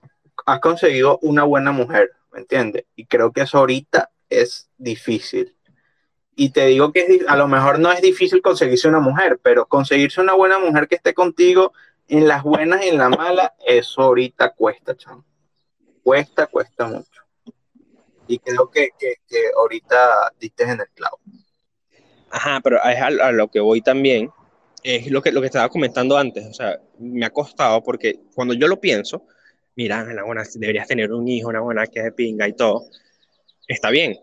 has conseguido una buena mujer, ¿me entiendes? Y creo que eso ahorita es difícil. y te digo que a lo mejor no es difícil conseguirse una mujer, pero conseguirse una buena mujer que esté contigo en las buenas y en las malas, eso ahorita cuesta, chamo. Cuesta, cuesta mucho. Y creo que, que, ahorita diste en el clavo. Ajá, pero es a, lo que voy también, es lo que, lo que estaba comentando antes, o sea, me ha costado porque cuando yo lo pienso, mira, la buena, deberías tener un hijo, una buena que de pinga y todo, está bien,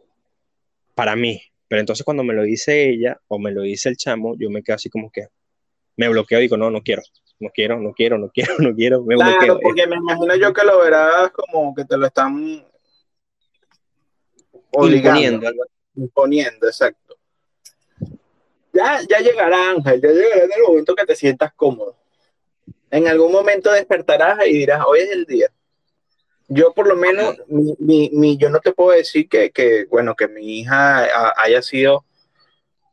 para mí, pero entonces cuando me lo dice ella o me lo dice el chamo, yo me quedo así como que me bloqueo y digo, no, no quiero, no quiero, no quiero, no quiero, no quiero, me claro, bloqueo. porque me imagino yo que lo verás como que te lo están imponiendo. Imponiendo, exacto. Ya, ya llegará Ángel, ya llegará en el momento que te sientas cómodo. En algún momento despertarás y dirás, hoy es el día. Yo por lo menos, mi, mi, yo no te puedo decir que, que, bueno, que mi hija haya sido,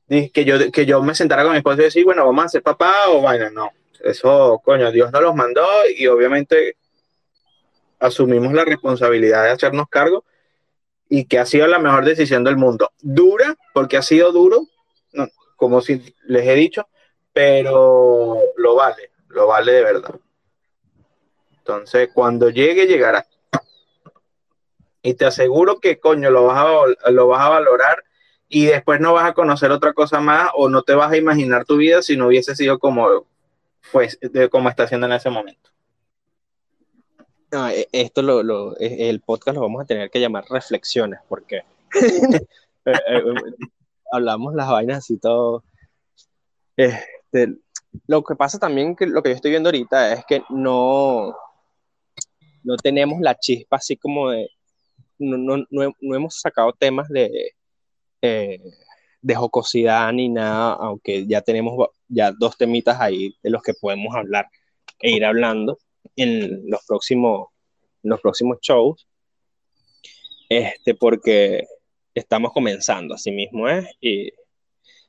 que yo, que yo me sentara con mi esposo y decir, bueno, vamos a ser papá o vaina, no. Eso, coño, Dios nos los mandó y obviamente asumimos la responsabilidad de hacernos cargo y que ha sido la mejor decisión del mundo. Dura, porque ha sido duro, como si les he dicho, pero lo vale, lo vale de verdad. Entonces, cuando llegue, llegará y te aseguro que, coño, lo vas, a, lo vas a valorar y después no vas a conocer otra cosa más o no te vas a imaginar tu vida si no hubiese sido como, pues, como está haciendo en ese momento. E, esto lo, lo, e, el podcast lo vamos a tener que llamar reflexiones porque eh, eh, hablamos las vainas y todo. Este, lo que pasa también, que lo que yo estoy viendo ahorita es que no, no tenemos la chispa así como de, no, no, hemos sacado temas de, eh, de jocosidad ni nada, aunque ya tenemos ya dos temitas ahí de los que podemos hablar e ir hablando en los próximos, los próximos shows, este, porque estamos comenzando, así mismo es, y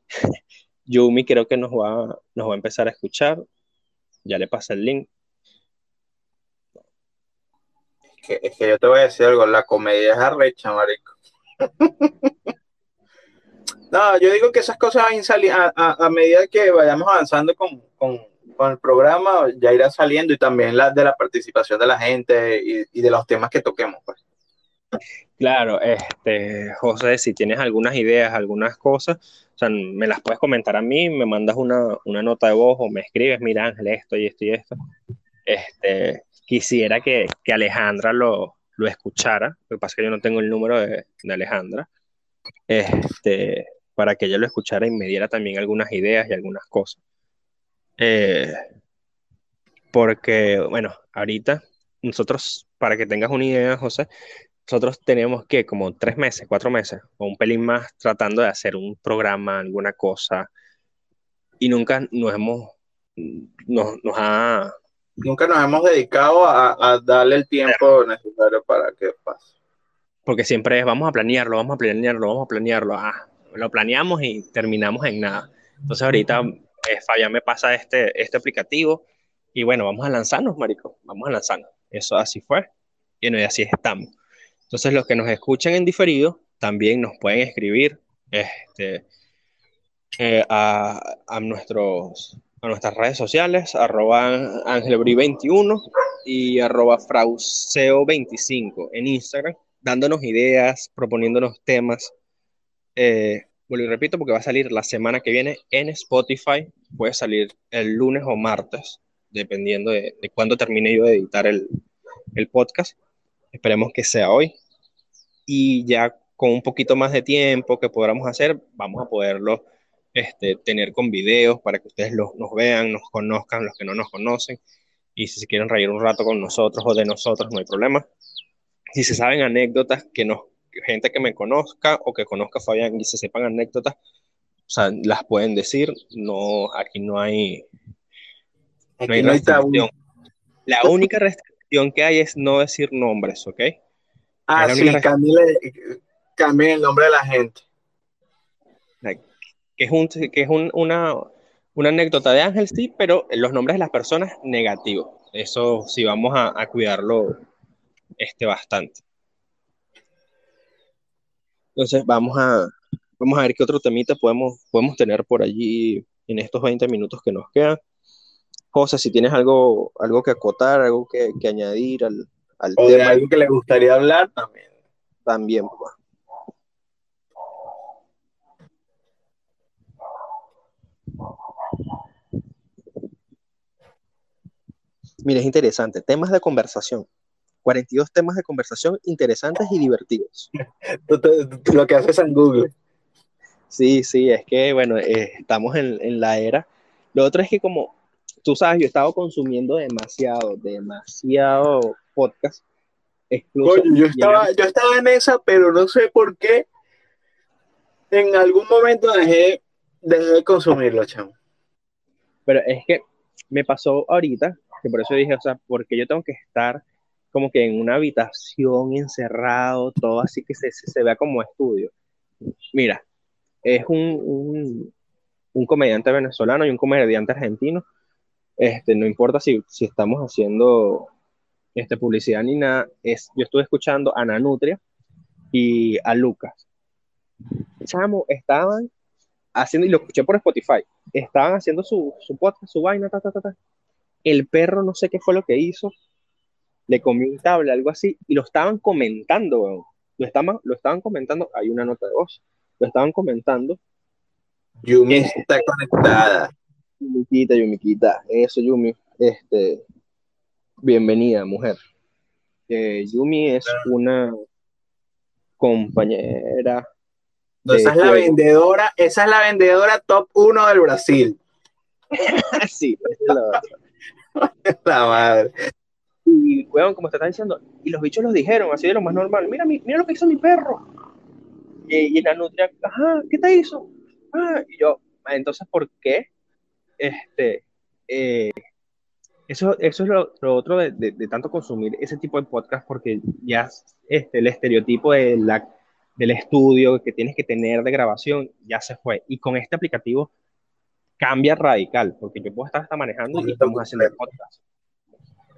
Yumi creo que nos va, nos va a empezar a escuchar, ya le pasé el link, es que yo te voy a decir algo, la comedia es arrecha, marico. no, yo digo que esas cosas a, a, a medida que vayamos avanzando con, el programa, ya irá saliendo y también la de la participación de la gente y, de los temas que toquemos. Pues. Claro, este, José, si tienes algunas ideas, algunas cosas, o sea, me las puedes comentar a mí, me mandas una, una nota de voz o me escribes, mira Ángel, esto y esto y esto. Este, quisiera que, Alejandra lo, escuchara. Lo que pasa es que yo no tengo el número de, Alejandra. Este, para que ella lo escuchara y me diera también algunas ideas y algunas cosas. Eh, porque, bueno, ahorita nosotros, para que tengas una idea, José, nosotros tenemos que como tres meses, cuatro meses o un pelín más tratando de hacer un programa, alguna cosa, y nunca nos hemos, nos, nos ha nunca nos hemos dedicado a, darle el tiempo necesario para que pase. Porque siempre es, vamos a planearlo, vamos a planearlo, vamos a planearlo. Ah, lo planeamos y terminamos en nada. Entonces ahorita eh, Fabián me pasa este, este aplicativo y bueno, vamos a lanzarnos, marico, vamos a lanzarnos. Eso así fue y, y así estamos. Entonces los que nos escuchan en diferido también nos pueden escribir este, eh, a, a nuestros a nuestras redes sociales, arroba angelbri21 y arroba frauseo25 en Instagram, dándonos ideas, proponiéndonos temas. Eh, bueno, y repito porque va a salir la semana que viene en Spotify, puede salir el lunes o martes, dependiendo de, de cuándo termine yo de editar el, el podcast. Esperemos que sea hoy. Y ya con un poquito más de tiempo que podamos hacer, vamos a poderlo este, tener con videos para que ustedes los, nos vean, nos conozcan, los que no nos conocen. Y si se quieren reír un rato con nosotros o de nosotros, no hay problema. Si se saben anécdotas, que nos, gente que me conozca o que conozca a Fabián y se sepan anécdotas, o sea, las pueden decir. No, aquí no hay, no hay restricción. La única restricción que hay es no decir nombres, ¿ok? Ah, sí, cambie el nombre de la gente que es, un, que es una, una, anécdota de Ángel, sí, pero los nombres de las personas negativos. Eso sí vamos a, a cuidarlo este, bastante. Entonces vamos a, Vamos a ver qué otro temita podemos, podemos tener por allí en estos 20 minutos que nos quedan. José, si tienes algo, algo que acotar, algo que, añadir al, al o tema. algo que le gustaría hablar también. También, pues. Mira, es interesante. Temas de conversación. 42 temas de conversación interesantes y divertidos. Lo que haces en Google. Sí, sí, es que, bueno, eh, estamos en, la era. Lo otro es que como tú sabes, yo he estado consumiendo demasiado, demasiado podcast. yo, estaba, yo estaba en esa, pero no sé por qué. En algún momento dejé, dejé de consumirlo, chamo. Pero es que me pasó ahorita, que por eso dije, o sea, porque yo tengo que estar como que en una habitación encerrado, todo así que se, se vea como estudio. Mira, es un, un, comediante venezolano y un comediante argentino. Este, no importa si, si estamos haciendo este, publicidad ni nada, es, yo estuve escuchando a Nanutria y a Lucas. Chamo, estaban haciendo, y lo escuché por Spotify, estaban haciendo su, su podcast, su vaina, ta, ta, ta, ta. El perro no sé qué fue lo que hizo, le comió un cable, algo así, y lo estaban comentando, Lo estaban, lo estaban comentando, hay una nota de voz, lo estaban comentando. Yumi está conectada. Yumiquita, Yumiquita, eso, Yumi. Este, bienvenida, mujer. Eh, Yumi es una compañera. esa es la vendedora, esa es la vendedora top 1 del Brasil. sí, es la, la madre y, weón, como te está diciendo, y los bichos los dijeron, así de lo más normal, mira, mira lo que hizo mi perro. Y, y la nutria, ajá, ¿qué te hizo? Ah, y yo, ah, entonces, ¿por qué? Este, eh, eso, eso es lo, otro de, de, tanto consumir ese tipo de podcast, porque ya este, el estereotipo de la, del estudio que tienes que tener de grabación ya se fue. Y con este aplicativo cambia radical, porque yo puedo estar hasta manejando y estamos haciendo el podcast.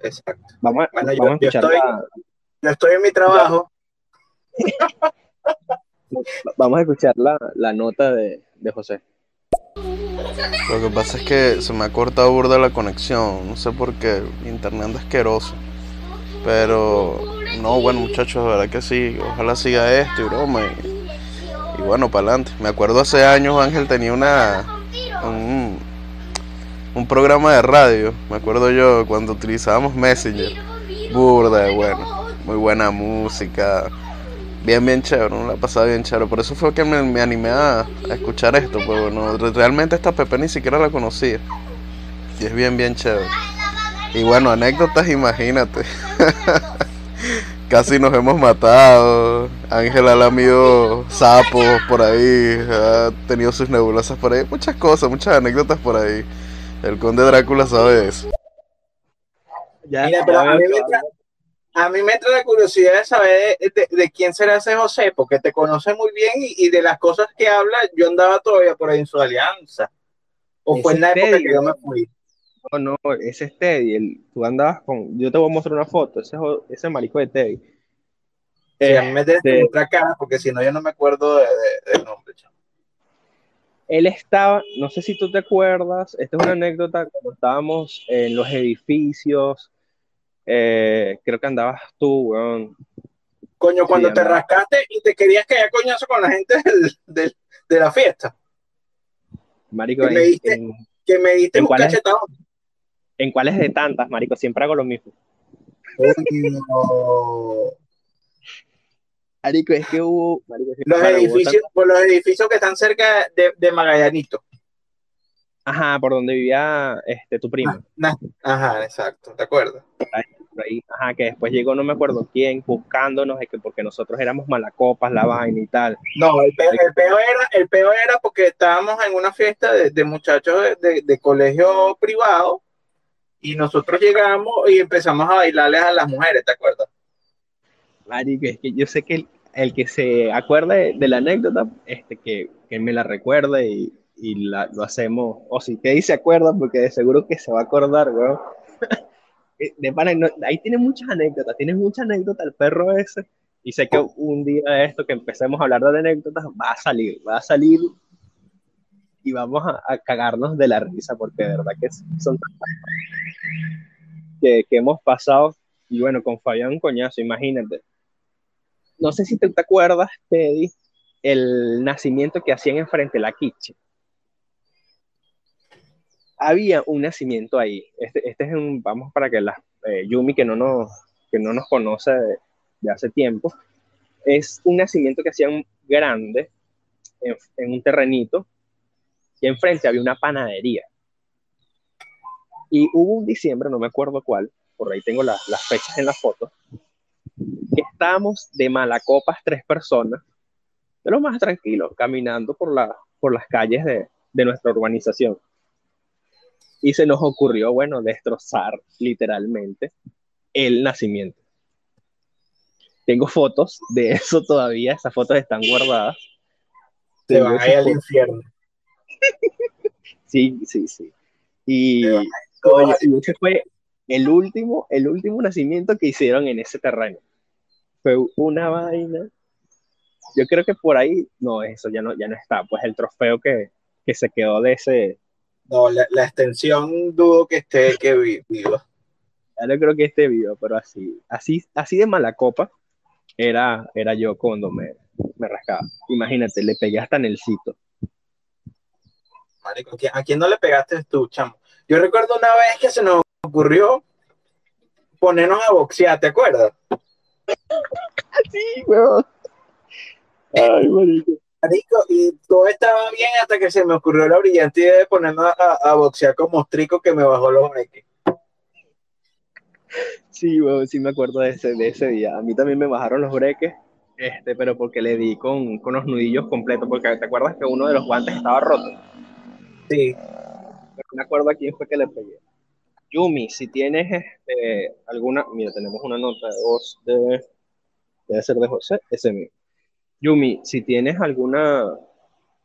Exacto. Vamos, a, yo, estoy, yo estoy en mi trabajo. vamos a escuchar la, la nota de, de, José. Lo que pasa es que se me ha cortado burda la conexión. No sé por qué. Internet es asqueroso. Pero, no, bueno, muchachos, de verdad que sí. Ojalá siga esto y broma. Y, bueno, para adelante. Me acuerdo hace años Ángel tenía una. Un, un programa de radio, me acuerdo yo, cuando utilizábamos Messenger. Burda, bueno, muy buena música. Bien, bien chévere, no la pasaba bien chévere. Por eso fue que me, animé a, escuchar esto, pues bueno, realmente esta Pepe ni siquiera la conocía. Y es bien, bien chévere. Y bueno, anécdotas, imagínate. Casi nos hemos matado. Ángela la amigo sapos por ahí. Ha tenido sus nebulosas por ahí. Muchas cosas, muchas anécdotas por ahí. El conde Drácula sabe eso. Mira, pero a mí me la curiosidad de saber de, quién será ese José, porque te conoce muy bien y, de las cosas que habla, yo andaba todavía por ahí en su alianza. ¿O fue en la época que yo me fui? No, no, ese es Teddy. El, tú andabas con. Yo te voy a mostrar una foto. Ese, ese marico de Teddy. Sí, mí me este, otra cara, porque si no, yo no me acuerdo de, del nombre, él estaba, no sé si tú te acuerdas, esta es una anécdota, cuando estábamos en los edificios, eh, creo que andabas tú, weón. Coño, cuando te rascaste y te querías caer coñazo con la gente del, de la fiesta. Marico, que, me diste, que me diste un cachetado. ¿En cuáles de tantas, marico? Siempre hago lo mismo. Marico, es que hubo. los, edificios, por los edificios que están cerca de, de, Magallanito. Ajá, por donde vivía este, tu primo. Ah, ajá, exacto, ¿te acuerdas? ajá, que después llegó no me acuerdo quién buscándonos, es que porque nosotros éramos malacopas, la vaina y tal. No, el peor, era, el peor era porque estábamos en una fiesta de, de muchachos de, de, colegio privado y nosotros llegamos y empezamos a bailarles a las mujeres, ¿te acuerdas? Marico, es que yo sé que el, que se acuerde de la anécdota, este, que, que me la recuerde y, y la, lo hacemos, o si te dice acuerda, porque de seguro que se va a acordar, weón. Eh, de ahí tiene muchas anécdotas, tiene muchas anécdotas el perro ese, Y sé que un día de esto que empecemos a hablar de anécdotas va a salir, va a salir y vamos a, cagarnos de la risa porque de verdad que son que, que hemos pasado y bueno, con Fabián Coñazo, imagínate. No sé si te, te acuerdas, Teddy, el nacimiento que hacían enfrente de la Kitchen. Había un nacimiento ahí. Este, este es un, vamos para que la eh, Yumi, que no nos, que no nos conoce de, hace tiempo, es un nacimiento que hacían grande en, un terrenito y enfrente había una panadería. Y hubo un diciembre, no me acuerdo cuál, por ahí tengo las fechas en la foto, que estábamos de malacopas tres personas de lo más tranquilo, caminando por, la, por las calles de, de nuestra urbanización. Y se nos ocurrió, bueno, destrozar literalmente el nacimiento. Tengo fotos de eso todavía, esas fotos están guardadas. Se van a ir al infierno. sí, sí, sí. Y, oye, ese fue el último, el último nacimiento que hicieron en ese terreno. Fue una vaina yo creo que por ahí, no, eso ya no, ya no está, pues el trofeo que, que se quedó de ese... No, la, la extensión dudo que esté que viva. Ya no creo que esté vivo, pero así, así, así de mala copa era, era yo cuando me, me rascaba. Imagínate, le pegué hasta en el sitio. Marico, ¿a quién no le pegaste tú, chamo? Yo recuerdo una vez que se nos ocurrió ponernos a boxear, ¿te acuerdas? sí, weón. Ay, marico. Marico, y todo estaba bien hasta que se me ocurrió la brillante idea de ponerme a, boxear como mostrico que me bajó los breques. Sí, bueno, sí me acuerdo de ese, de ese día. A mí también me bajaron los breques, este, pero porque le di con, con los nudillos completos, porque te acuerdas que uno de los guantes estaba roto. Sí. Pero me acuerdo a quién fue que le pegué. Yumi, si tienes este, alguna, mira, tenemos una nota de voz de, debe ser de José, ese mío. Yumi, si tienes alguna,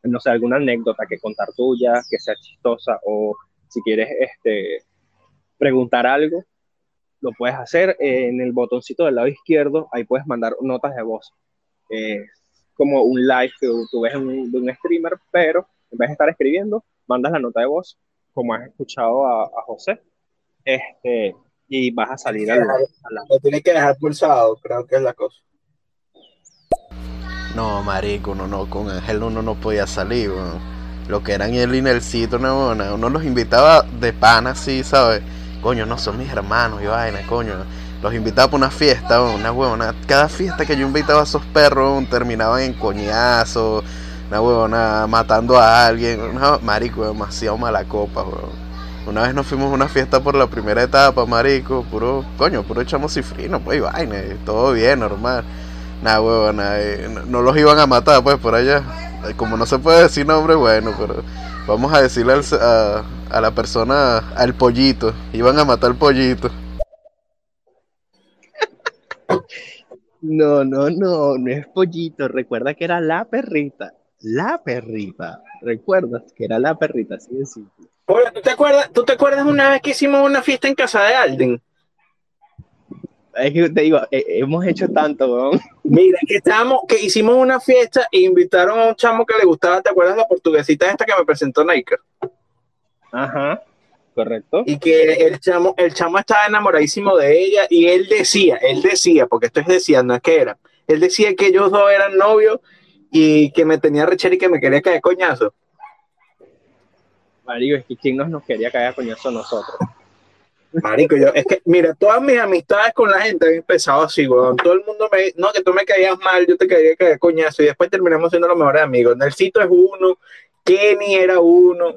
no sé, alguna anécdota que contar tuya, que sea chistosa, o si quieres este, preguntar algo, lo puedes hacer en el botoncito del lado izquierdo, ahí puedes mandar notas de voz. Como un live que tú ves de un streamer, pero en vez de estar escribiendo, mandas la nota de voz, como has escuchado a, José, este, y vas a salir a la... Lo tienes que dejar pulsado, creo que es la cosa. No, marico, uno no, con Ángel uno no podía salir, Lo que eran él y Nelsito, no, uno los invitaba de pana, así, ¿sabes? Coño, no son mis hermanos y vaina, coño. Los invitaba para una fiesta, una huevona. Cada fiesta que yo invitaba a esos perros terminaban en coñazo, una huevona matando a alguien. marico, demasiado mala copa, weón. Una vez nos fuimos a una fiesta por la primera etapa, marico, puro, coño, puro echamos cifrino, pues, y vaina, todo bien, normal. Nah, huevón, no, los iban a matar, pues, por allá. Como no se puede decir nombre, bueno, pero vamos a decirle a, a la persona, al pollito. Iban a matar al pollito. No, no, no, no es pollito. Recuerda que era la perrita. La perrita. ¿Recuerdas que era la perrita? sí de simple. Oye, ¿tú te acuerdas, ¿tú te acuerdas una vez que hicimos una fiesta en casa de Alden? Es que te digo, eh, hemos hecho tanto, weón. Mira, que estábamos, que hicimos una fiesta e invitaron a un chamo que le gustaba, ¿te acuerdas la portuguesita esta que me presentó Nike? Ajá, correcto. Y que el chamo, el chamo estaba enamoradísimo de ella y él decía, él decía, porque esto es decía, no es que era, él decía que ellos dos eran novios y que me tenía rechera y que me quería caer coñazo. Mario, es que quién nos, nos quería caer coñazo nosotros. Marico, yo, es que, mira, todas mis amistades con la gente han empezado así, weón. Todo el mundo me, no, que tú me caías mal, yo te caía que coñazo, y después terminamos siendo los mejores amigos. Nelsito es uno, Kenny era uno.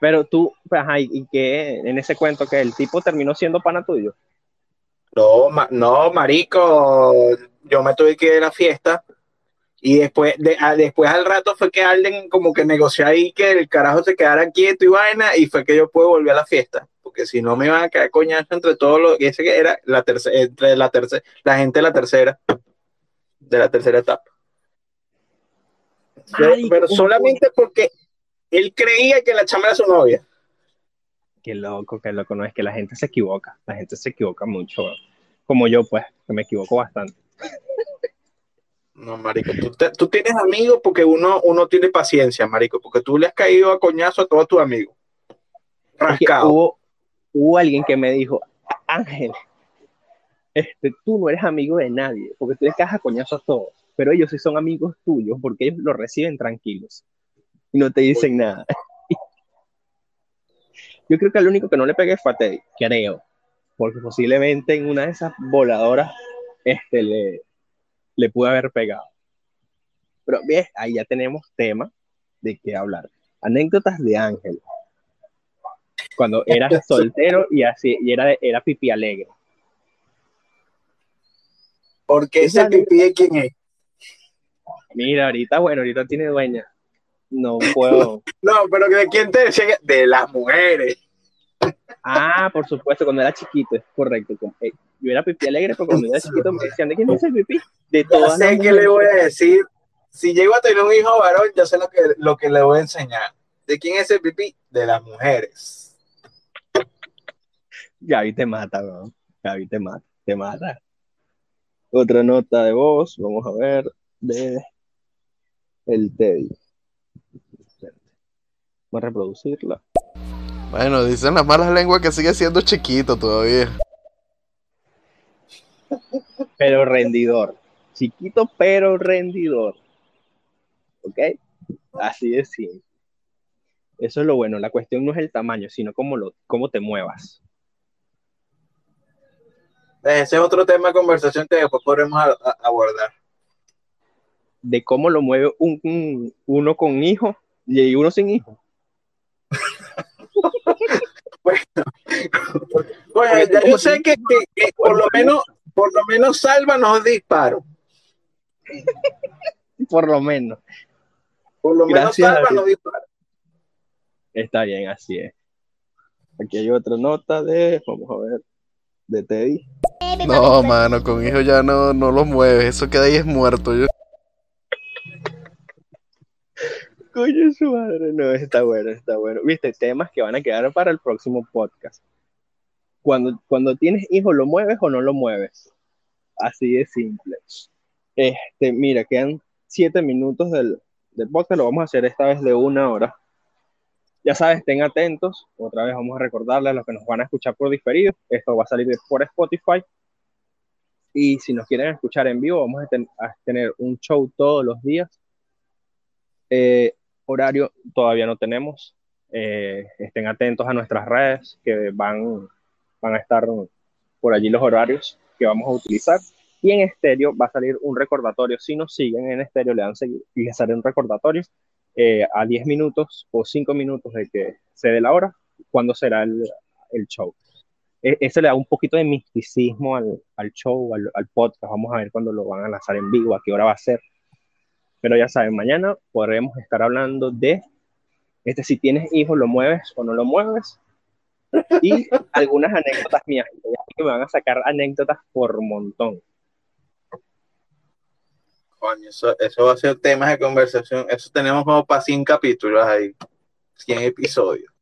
Pero tú, pues, ajá, y que en ese cuento que el tipo terminó siendo pana tuyo. No, no, marico, yo me tuve que ir a la fiesta y después, de, después al rato fue que alguien como que negoció ahí que el carajo se quedara quieto y vaina, y fue que yo pude volver a la fiesta. Porque si no me iban a caer coñazo entre todos los, ese que era la tercera, entre la tercera, la gente de la tercera, de la tercera etapa. pero solamente porque él creía que la chama era su novia. Qué loco, qué loco, no es que la gente se equivoca, la gente se equivoca mucho como yo, pues, que me equivoco bastante. No, marico, tú, tienes amigos porque uno, uno tiene paciencia, marico, porque tú le has caído a coñazo a todos tus amigos. Rascado. Hubo, alguien que me dijo, Ángel, este, tú no eres amigo de nadie, porque tú le caes a coñazo a todos, pero ellos sí son amigos tuyos porque ellos lo reciben tranquilos y no te dicen nada. Yo creo que el único que no le pegué fue a Teddy, creo, porque posiblemente en una de esas voladoras este, le, le pude haber pegado. Pero bien, ahí ya tenemos tema de qué hablar. Anécdotas de Ángel. Cuando era soltero y así, y era, era pipi alegre. Porque ese pipi de quién es? Mira, ahorita, bueno, ahorita tiene dueña. No puedo. no, pero ¿de quién te decía? De las mujeres. Ah, por supuesto, cuando era chiquito, es correcto. Eh, yo era pipí alegre, pero cuando era chiquito me decían, ¿de quién es el pipí? De todas sé qué le voy a decir. Si llego a tener un hijo varón, ya sé lo que, lo que le voy a enseñar. ¿De quién es el pipí? De las mujeres. Gaby te mata, bro. Gaby te mata, te mata. Otra nota de voz, vamos a ver, de el Teddy. Voy a reproducirla. Bueno, dicen las malas lenguas que sigue siendo chiquito todavía. Pero rendidor. Chiquito, pero rendidor. ¿Ok? Así de simple. Eso es lo bueno. La cuestión no es el tamaño, sino cómo, lo, cómo te muevas. Ese es otro tema de conversación que después podremos abordar. De cómo lo mueve un, uno con hijo y uno sin hijo. bueno, yo sé que, por lo menos por lo menos salva los disparos. por lo menos. Por lo menos los disparos. Está bien, así es. Aquí hay otra nota de, vamos a ver, de Teddy. No, mano, con hijo ya no, no lo mueves, eso queda ahí es muerto. Yo. Coño, su madre, no, está bueno, está bueno. Viste, temas que van a quedar para el próximo podcast. Cuando, cuando tienes hijos, ¿lo mueves o no lo mueves? Así de simple. Este, mira, quedan siete minutos del, del lo vamos a hacer esta vez de una hora. Ya sabes, estén atentos. Otra vez vamos a recordarles a los que nos van a escuchar por diferido. Esto va a salir por Spotify. Y si nos quieren escuchar en vivo, vamos a, tener un show todos los días. Eh, horario todavía no tenemos. Eh, estén atentos a nuestras redes que van, van a estar por allí los horarios que vamos a utilizar. Y en estéreo va a salir un recordatorio. Si nos siguen en estéreo, le dan seguir y les sale un recordatorio eh, a 10 minutos o 5 minutos de que se dé la hora, cuando será el, el show. E ese le da un poquito de misticismo al, al show, al, al, podcast. Vamos a ver cuándo lo van a lanzar en vivo, a qué hora va a ser. Pero ya saben, mañana podremos estar hablando de este, si tienes hijos, lo mueves o no lo mueves. Y algunas anécdotas mías, que me van a sacar anécdotas por montón. Coño, eso, eso va a ser temas de conversación. Eso tenemos como para 100 capítulos ahí, 100 episodios.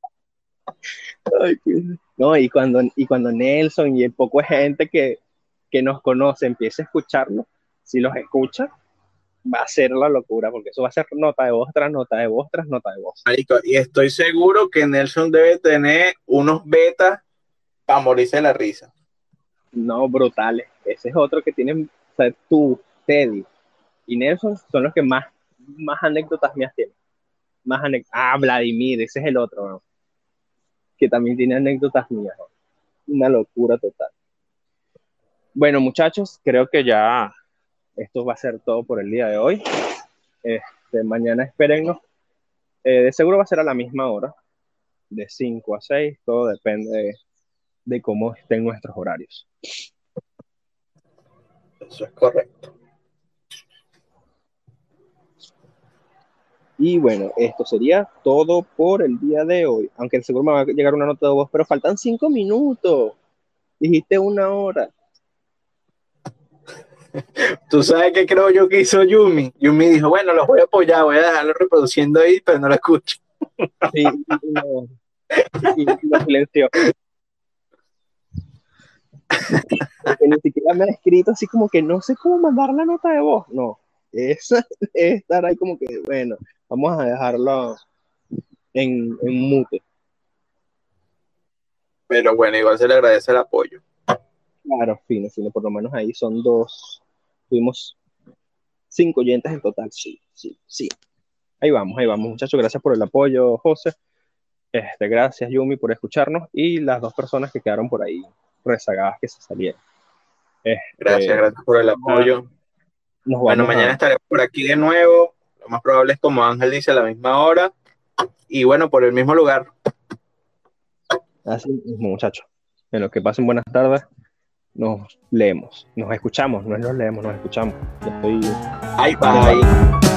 no, y cuando, y cuando Nelson y el poco gente que, que nos conoce empiece a escucharlo, si los escucha, va a ser la locura, porque eso va a ser nota de voz tras nota de voz tras nota de voz. y estoy seguro que Nelson debe tener unos betas para morirse de la risa. No, brutales. Ese es otro que tienen, o sea, tú, Teddy y Nelson son los que más, más anécdotas mías tienen. Más ah, Vladimir, ese es el otro, que también tiene anécdotas mías. Una locura total. Bueno, muchachos, creo que ya esto va a ser todo por el día de hoy. Este, mañana espérennos. Eh, de seguro va a ser a la misma hora, de 5 a 6, todo depende de, cómo estén nuestros horarios. Eso es correcto. Y bueno, esto sería todo por el día de hoy. Aunque seguro me va a llegar una nota de voz, pero faltan cinco minutos. Dijiste una hora. Tú sabes que creo yo que hizo Yumi. Yumi dijo, bueno, los voy a apoyar, voy a dejarlo reproduciendo ahí, pero no lo escucho. Sí, no. lo silenció. Porque ni siquiera me ha escrito así como que no sé cómo mandar la nota de voz. No, esa es estar ahí como que, bueno, vamos a dejarlo en, en mute. Pero bueno, igual se le agradece el apoyo. Claro, fino, fino, por lo menos ahí son dos, tuvimos cinco oyentes en total, sí, sí, sí. Ahí vamos, ahí vamos, muchachos, gracias por el apoyo, José. Este, gracias, Yumi, por escucharnos y las dos personas que quedaron por ahí rezagadas que se salieron. Este, gracias, gracias por el apoyo. Bueno, mañana estaremos por aquí de nuevo. Lo más probable es, como Ángel dice, a la misma hora. Y bueno, por el mismo lugar. Así mismo, muchachos. En lo que pasen buenas tardes, nos leemos, nos escuchamos, no nos leemos, nos escuchamos. estoy. Bye, bye.